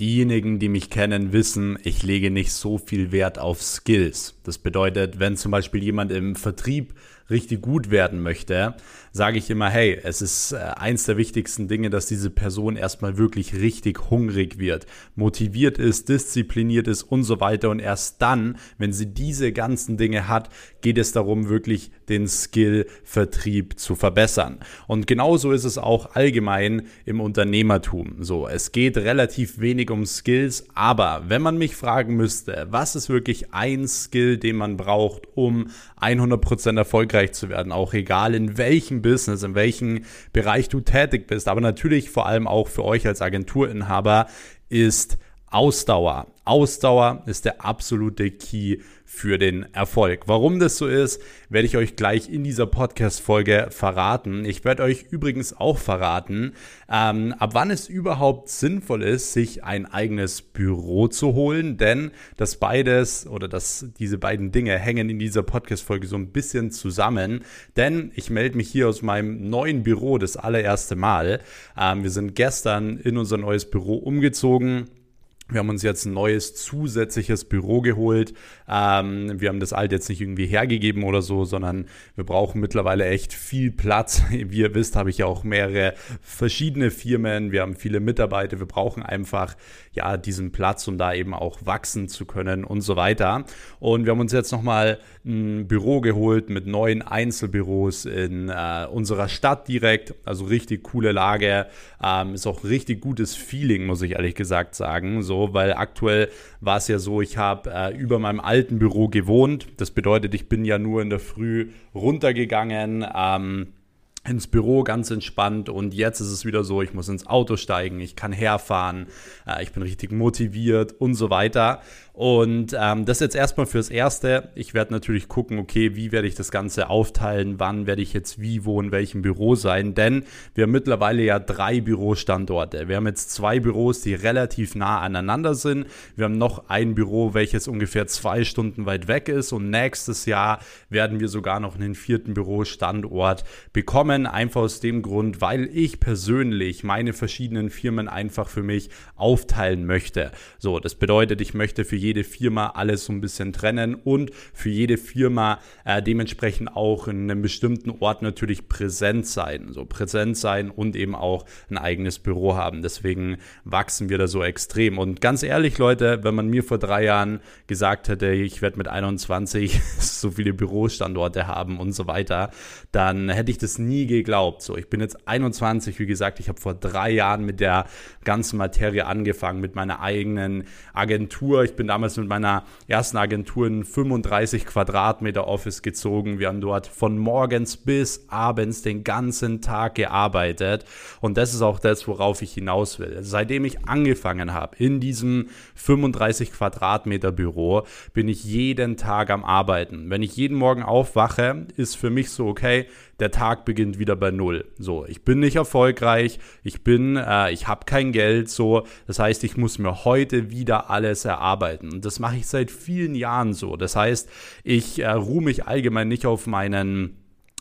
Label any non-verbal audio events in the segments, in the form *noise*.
Diejenigen, die mich kennen, wissen, ich lege nicht so viel Wert auf Skills. Das bedeutet, wenn zum Beispiel jemand im Vertrieb richtig gut werden möchte, sage ich immer, hey, es ist äh, eins der wichtigsten Dinge, dass diese Person erstmal wirklich richtig hungrig wird, motiviert ist, diszipliniert ist und so weiter. Und erst dann, wenn sie diese ganzen Dinge hat, geht es darum, wirklich den Skill-Vertrieb zu verbessern. Und genauso ist es auch allgemein im Unternehmertum. So, es geht relativ wenig um Skills, aber wenn man mich fragen müsste, was ist wirklich ein Skill, den man braucht, um 100% erfolgreich zu werden, auch egal in welchem Business, in welchem Bereich du tätig bist, aber natürlich vor allem auch für euch als Agenturinhaber ist Ausdauer. Ausdauer ist der absolute Key für den Erfolg. Warum das so ist, werde ich euch gleich in dieser Podcast-Folge verraten. Ich werde euch übrigens auch verraten, ähm, ab wann es überhaupt sinnvoll ist, sich ein eigenes Büro zu holen, denn das beides oder das, diese beiden Dinge hängen in dieser Podcast-Folge so ein bisschen zusammen, denn ich melde mich hier aus meinem neuen Büro das allererste Mal. Ähm, wir sind gestern in unser neues Büro umgezogen wir haben uns jetzt ein neues zusätzliches Büro geholt. Ähm, wir haben das alte jetzt nicht irgendwie hergegeben oder so, sondern wir brauchen mittlerweile echt viel Platz. *laughs* Wie ihr wisst, habe ich ja auch mehrere verschiedene Firmen. Wir haben viele Mitarbeiter. Wir brauchen einfach ja diesen Platz, um da eben auch wachsen zu können und so weiter. Und wir haben uns jetzt nochmal ein Büro geholt mit neuen Einzelbüros in äh, unserer Stadt direkt. Also richtig coole Lage. Ähm, ist auch richtig gutes Feeling, muss ich ehrlich gesagt sagen. So weil aktuell war es ja so, ich habe äh, über meinem alten Büro gewohnt. Das bedeutet, ich bin ja nur in der Früh runtergegangen. Ähm, ins Büro ganz entspannt und jetzt ist es wieder so, ich muss ins Auto steigen, ich kann herfahren, äh, ich bin richtig motiviert und so weiter. Und ähm, das jetzt erstmal fürs Erste. Ich werde natürlich gucken, okay, wie werde ich das Ganze aufteilen, wann werde ich jetzt wie, wo, in welchem Büro sein, denn wir haben mittlerweile ja drei Bürostandorte. Wir haben jetzt zwei Büros, die relativ nah aneinander sind. Wir haben noch ein Büro, welches ungefähr zwei Stunden weit weg ist und nächstes Jahr werden wir sogar noch einen vierten Bürostandort bekommen. Einfach aus dem Grund, weil ich persönlich meine verschiedenen Firmen einfach für mich aufteilen möchte. So, das bedeutet, ich möchte für jede Firma alles so ein bisschen trennen und für jede Firma äh, dementsprechend auch in einem bestimmten Ort natürlich präsent sein. So präsent sein und eben auch ein eigenes Büro haben. Deswegen wachsen wir da so extrem. Und ganz ehrlich, Leute, wenn man mir vor drei Jahren gesagt hätte, ich werde mit 21 *laughs* so viele Bürostandorte haben und so weiter, dann hätte ich das nie geglaubt. So, ich bin jetzt 21, wie gesagt, ich habe vor drei Jahren mit der ganzen Materie angefangen, mit meiner eigenen Agentur. Ich bin da damals mit meiner ersten Agentur in 35 Quadratmeter Office gezogen. Wir haben dort von morgens bis abends den ganzen Tag gearbeitet. Und das ist auch das, worauf ich hinaus will. Seitdem ich angefangen habe in diesem 35 Quadratmeter Büro, bin ich jeden Tag am Arbeiten. Wenn ich jeden Morgen aufwache, ist für mich so, okay, der Tag beginnt wieder bei Null. So, ich bin nicht erfolgreich, ich bin, äh, ich habe kein Geld, so. Das heißt, ich muss mir heute wieder alles erarbeiten. Und das mache ich seit vielen Jahren so. Das heißt, ich äh, ruhe mich allgemein nicht auf meinen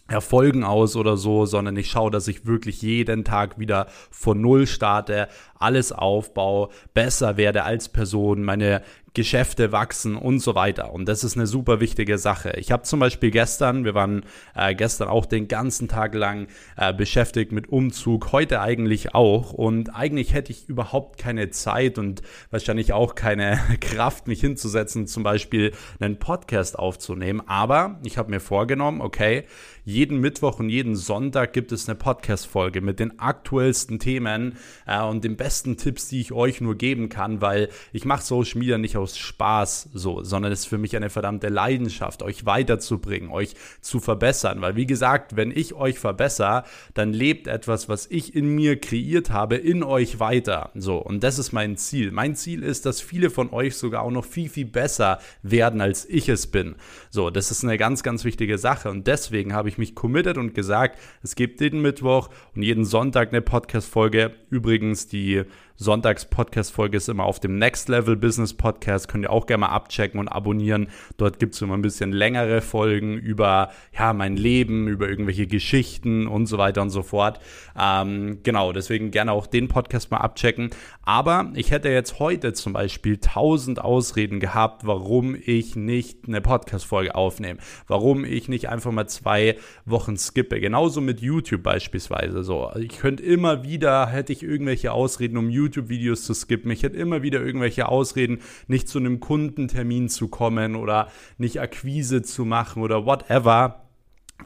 Erfolgen aus oder so, sondern ich schaue, dass ich wirklich jeden Tag wieder von Null starte, alles aufbaue, besser werde als Person, meine Geschäfte wachsen und so weiter. Und das ist eine super wichtige Sache. Ich habe zum Beispiel gestern, wir waren äh, gestern auch den ganzen Tag lang äh, beschäftigt mit Umzug, heute eigentlich auch. Und eigentlich hätte ich überhaupt keine Zeit und wahrscheinlich auch keine *laughs* Kraft, mich hinzusetzen, zum Beispiel einen Podcast aufzunehmen. Aber ich habe mir vorgenommen, okay, jeden Mittwoch und jeden Sonntag gibt es eine Podcast-Folge mit den aktuellsten Themen äh, und den besten Tipps, die ich euch nur geben kann, weil ich mache Social Media nicht aus Spaß so, sondern es ist für mich eine verdammte Leidenschaft, euch weiterzubringen, euch zu verbessern. Weil wie gesagt, wenn ich euch verbessere, dann lebt etwas, was ich in mir kreiert habe, in euch weiter. So, und das ist mein Ziel. Mein Ziel ist, dass viele von euch sogar auch noch viel, viel besser werden, als ich es bin. So, das ist eine ganz, ganz wichtige Sache. Und deswegen habe ich mich committed und gesagt, es gibt jeden Mittwoch und jeden Sonntag eine Podcast-Folge. Übrigens, die Sonntags-Podcast-Folge ist immer auf dem Next Level Business Podcast. Könnt ihr auch gerne mal abchecken und abonnieren. Dort gibt es immer ein bisschen längere Folgen über ja, mein Leben, über irgendwelche Geschichten und so weiter und so fort. Ähm, genau, deswegen gerne auch den Podcast mal abchecken. Aber ich hätte jetzt heute zum Beispiel tausend Ausreden gehabt, warum ich nicht eine Podcast-Folge aufnehme. Warum ich nicht einfach mal zwei Wochen skippe. Genauso mit YouTube beispielsweise. So, ich könnte immer wieder, hätte ich irgendwelche Ausreden, um YouTube-Videos zu skippen. Ich hätte immer wieder irgendwelche Ausreden, nicht zu einem Kundentermin zu kommen oder nicht Akquise zu machen oder whatever.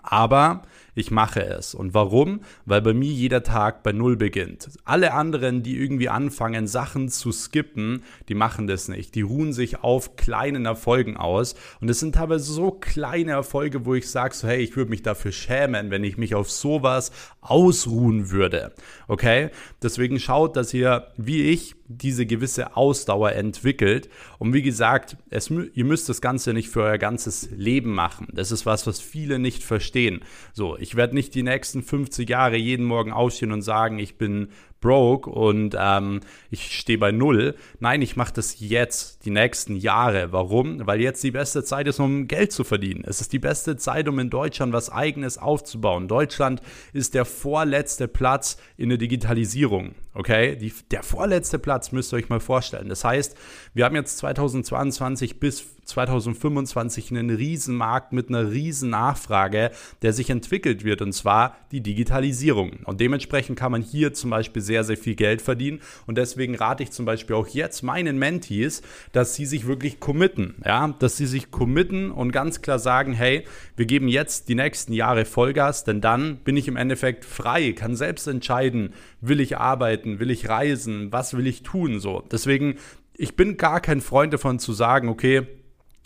Aber ich mache es. Und warum? Weil bei mir jeder Tag bei Null beginnt. Alle anderen, die irgendwie anfangen, Sachen zu skippen, die machen das nicht. Die ruhen sich auf kleinen Erfolgen aus. Und es sind teilweise so kleine Erfolge, wo ich sage, so, hey, ich würde mich dafür schämen, wenn ich mich auf sowas ausruhen würde. Okay? Deswegen schaut, dass ihr, wie ich, diese gewisse Ausdauer entwickelt. Und wie gesagt, es, ihr müsst das Ganze nicht für euer ganzes Leben machen. Das ist was, was viele nicht verstehen. So, ich werde nicht die nächsten 50 Jahre jeden Morgen aufstehen und sagen, ich bin broke und ähm, ich stehe bei null. Nein, ich mache das jetzt, die nächsten Jahre. Warum? Weil jetzt die beste Zeit ist, um Geld zu verdienen. Es ist die beste Zeit, um in Deutschland was eigenes aufzubauen. Deutschland ist der vorletzte Platz in der Digitalisierung. Okay, die, der vorletzte Platz müsst ihr euch mal vorstellen. Das heißt, wir haben jetzt 2022 bis 2025 einen Riesenmarkt mit einer riesen Nachfrage, der sich entwickelt wird, und zwar die Digitalisierung. Und dementsprechend kann man hier zum Beispiel sehr, sehr viel Geld verdienen. Und deswegen rate ich zum Beispiel auch jetzt meinen Mentees, dass sie sich wirklich committen, ja, dass sie sich committen und ganz klar sagen, hey, wir geben jetzt die nächsten Jahre Vollgas, denn dann bin ich im Endeffekt frei, kann selbst entscheiden, will ich arbeiten, will ich reisen, was will ich tun, so. Deswegen, ich bin gar kein Freund davon zu sagen, okay,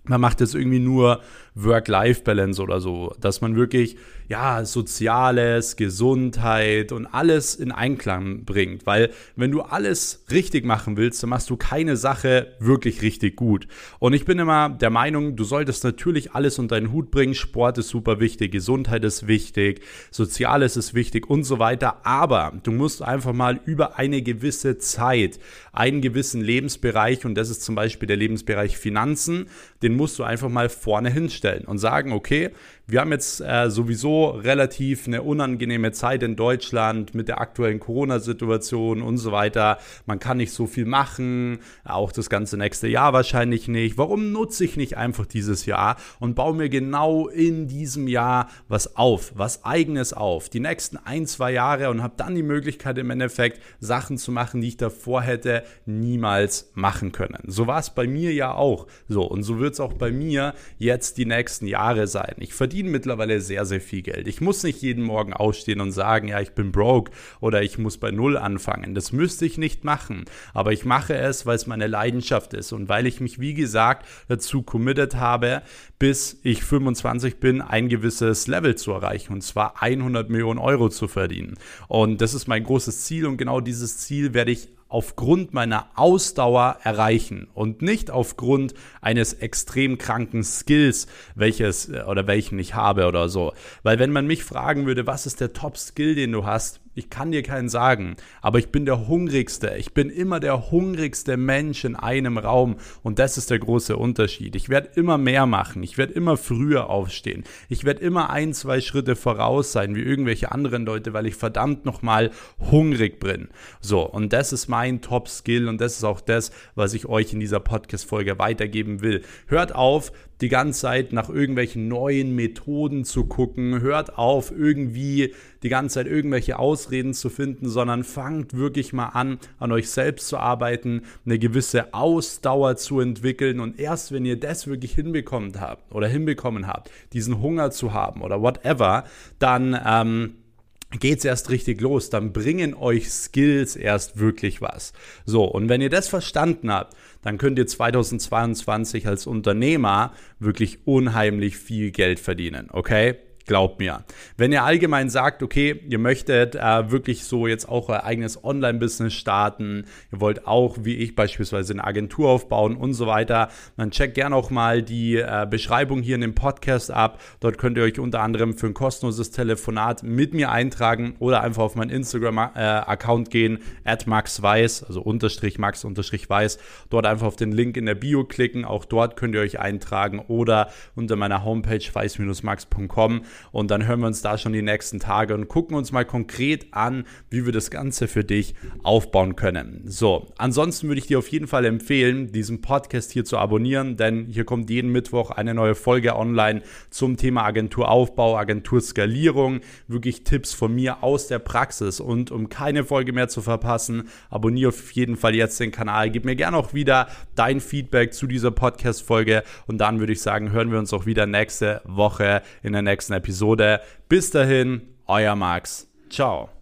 man macht jetzt irgendwie nur Work-Life-Balance oder so, dass man wirklich ja Soziales, Gesundheit und alles in Einklang bringt, weil wenn du alles richtig machen willst, dann machst du keine Sache wirklich richtig gut. Und ich bin immer der Meinung, du solltest natürlich alles unter deinen Hut bringen. Sport ist super wichtig, Gesundheit ist wichtig, Soziales ist wichtig und so weiter. Aber du musst einfach mal über eine gewisse Zeit einen gewissen Lebensbereich und das ist zum Beispiel der Lebensbereich Finanzen, den musst du einfach mal vorne hinstellen und sagen, okay, wir haben jetzt äh, sowieso relativ eine unangenehme Zeit in Deutschland mit der aktuellen Corona-Situation und so weiter. Man kann nicht so viel machen, auch das ganze nächste Jahr wahrscheinlich nicht. Warum nutze ich nicht einfach dieses Jahr und baue mir genau in diesem Jahr was auf, was eigenes auf, die nächsten ein, zwei Jahre und habe dann die Möglichkeit im Endeffekt Sachen zu machen, die ich davor hätte niemals machen können. So war es bei mir ja auch so und so wird es auch bei mir jetzt die nächsten Jahre sein. Ich verdiene verdiene mittlerweile sehr, sehr viel Geld. Ich muss nicht jeden Morgen aufstehen und sagen, ja, ich bin broke oder ich muss bei Null anfangen. Das müsste ich nicht machen. Aber ich mache es, weil es meine Leidenschaft ist und weil ich mich, wie gesagt, dazu committed habe, bis ich 25 bin, ein gewisses Level zu erreichen und zwar 100 Millionen Euro zu verdienen. Und das ist mein großes Ziel und genau dieses Ziel werde ich aufgrund meiner Ausdauer erreichen und nicht aufgrund eines extrem kranken Skills, welches äh, oder welchen ich habe oder so. Weil wenn man mich fragen würde, was ist der Top-Skill, den du hast, ich kann dir keinen sagen, aber ich bin der hungrigste. Ich bin immer der hungrigste Mensch in einem Raum und das ist der große Unterschied. Ich werde immer mehr machen. Ich werde immer früher aufstehen. Ich werde immer ein, zwei Schritte voraus sein wie irgendwelche anderen Leute, weil ich verdammt nochmal hungrig bin. So, und das ist mein Top-Skill und das ist auch das, was ich euch in dieser Podcast-Folge weitergeben will. Hört auf, die ganze Zeit nach irgendwelchen neuen Methoden zu gucken. Hört auf, irgendwie die ganze Zeit irgendwelche Ausreden zu finden, sondern fangt wirklich mal an, an euch selbst zu arbeiten, eine gewisse Ausdauer zu entwickeln. Und erst wenn ihr das wirklich hinbekommen habt oder hinbekommen habt, diesen Hunger zu haben oder whatever, dann ähm, geht es erst richtig los. Dann bringen euch Skills erst wirklich was. So, und wenn ihr das verstanden habt, dann könnt ihr 2022 als Unternehmer wirklich unheimlich viel Geld verdienen, okay? Glaubt mir. Wenn ihr allgemein sagt, okay, ihr möchtet äh, wirklich so jetzt auch euer eigenes Online-Business starten, ihr wollt auch, wie ich beispielsweise, eine Agentur aufbauen und so weiter, dann checkt gerne auch mal die äh, Beschreibung hier in dem Podcast ab. Dort könnt ihr euch unter anderem für ein kostenloses Telefonat mit mir eintragen oder einfach auf meinen Instagram-Account äh, gehen, at maxweiss, also unterstrich max unterstrich weiß. Dort einfach auf den Link in der Bio klicken. Auch dort könnt ihr euch eintragen oder unter meiner Homepage weiß-max.com und dann hören wir uns da schon die nächsten Tage und gucken uns mal konkret an, wie wir das Ganze für dich aufbauen können. So, ansonsten würde ich dir auf jeden Fall empfehlen, diesen Podcast hier zu abonnieren, denn hier kommt jeden Mittwoch eine neue Folge online zum Thema Agenturaufbau, Agenturskalierung, wirklich Tipps von mir aus der Praxis. Und um keine Folge mehr zu verpassen, abonniere auf jeden Fall jetzt den Kanal, gib mir gerne auch wieder dein Feedback zu dieser Podcast Folge und dann würde ich sagen, hören wir uns auch wieder nächste Woche in der nächsten Episode. Bis dahin, euer Max. Ciao.